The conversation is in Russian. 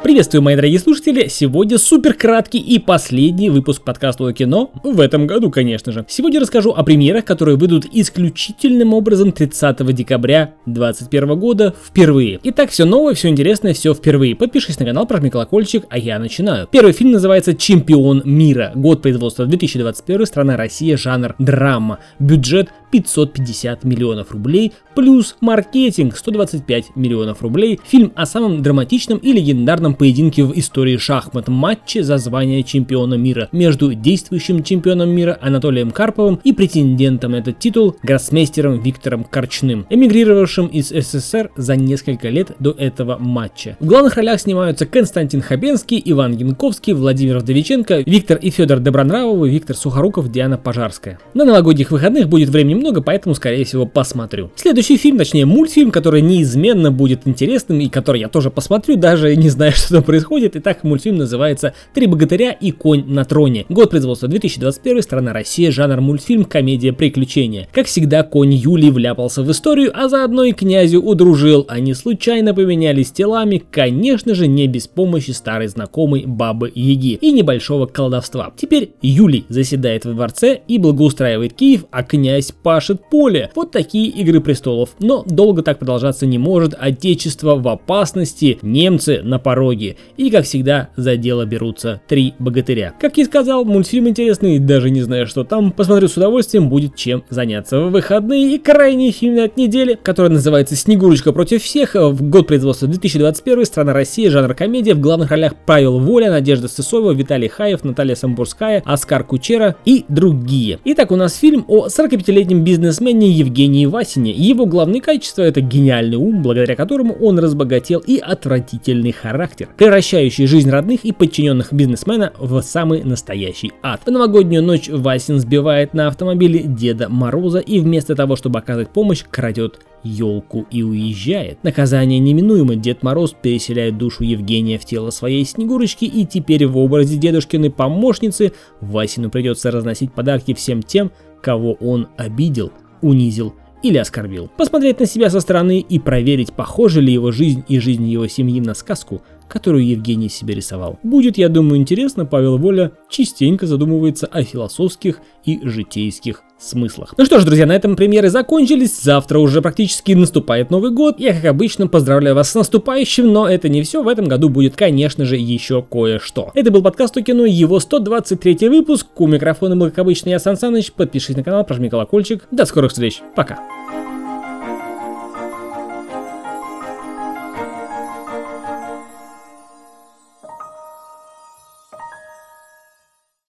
Приветствую, мои дорогие слушатели! Сегодня супер краткий и последний выпуск подкаста о кино, в этом году, конечно же. Сегодня расскажу о премьерах, которые выйдут исключительным образом 30 декабря 2021 года впервые. Итак, все новое, все интересное, все впервые. Подпишись на канал, прожми колокольчик, а я начинаю. Первый фильм называется «Чемпион мира». Год производства 2021, страна Россия, жанр драма. Бюджет 550 миллионов рублей, плюс маркетинг 125 миллионов рублей. Фильм о самом драматичном и легендарном поединке в истории шахмат матче за звание чемпиона мира между действующим чемпионом мира Анатолием Карповым и претендентом на этот титул гроссмейстером Виктором Корчным, эмигрировавшим из СССР за несколько лет до этого матча. В главных ролях снимаются Константин Хабенский, Иван Янковский, Владимир Вдовиченко, Виктор и Федор Добронравовы, Виктор Сухоруков, Диана Пожарская. На новогодних выходных будет времени много, поэтому, скорее всего, посмотрю. Следующий фильм, точнее мультфильм, который неизменно будет интересным и который я тоже посмотрю, даже не знаю, что там происходит. Итак, мультфильм называется «Три богатыря и конь на троне». Год производства 2021, страна Россия, жанр мультфильм, комедия, приключения. Как всегда, конь Юлий вляпался в историю, а заодно и князю удружил. Они случайно поменялись телами, конечно же, не без помощи старой знакомой бабы Яги и небольшого колдовства. Теперь Юлий заседает во дворце и благоустраивает Киев, а князь пашет поле. Вот такие игры престолов. Но долго так продолжаться не может. Отечество в опасности, немцы на пороге. И как всегда за дело берутся три богатыря. Как и сказал, мультфильм интересный, даже не знаю что там. Посмотрю с удовольствием, будет чем заняться в выходные. И крайний фильм этой неделе, который называется «Снегурочка против всех». В год производства 2021, страна Россия, жанр комедия. В главных ролях Павел Воля, Надежда Сысоева, Виталий Хаев, Наталья Самбурская, Оскар Кучера и другие. Итак, у нас фильм о 45-летнем бизнесмене Евгении Васине. Его главные качества это гениальный ум, благодаря которому он разбогател и отвратительный характер, превращающий жизнь родных и подчиненных бизнесмена в самый настоящий ад. В новогоднюю ночь Васин сбивает на автомобиле Деда Мороза и вместо того, чтобы оказать помощь, крадет елку и уезжает. Наказание неминуемо, Дед Мороз переселяет душу Евгения в тело своей Снегурочки и теперь в образе дедушкиной помощницы Васину придется разносить подарки всем тем, кого он обидел, унизил или оскорбил. Посмотреть на себя со стороны и проверить, похожа ли его жизнь и жизнь его семьи на сказку, которую Евгений себе рисовал. Будет, я думаю, интересно, Павел Воля частенько задумывается о философских и житейских смыслах. Ну что ж, друзья, на этом премьеры закончились. Завтра уже практически наступает Новый год. Я, как обычно, поздравляю вас с наступающим, но это не все. В этом году будет, конечно же, еще кое-что. Это был подкаст о кино, его 123 выпуск. У микрофона был, как обычно, я Сан Саныч. Подпишись на канал, прожми колокольчик. До скорых встреч. Пока.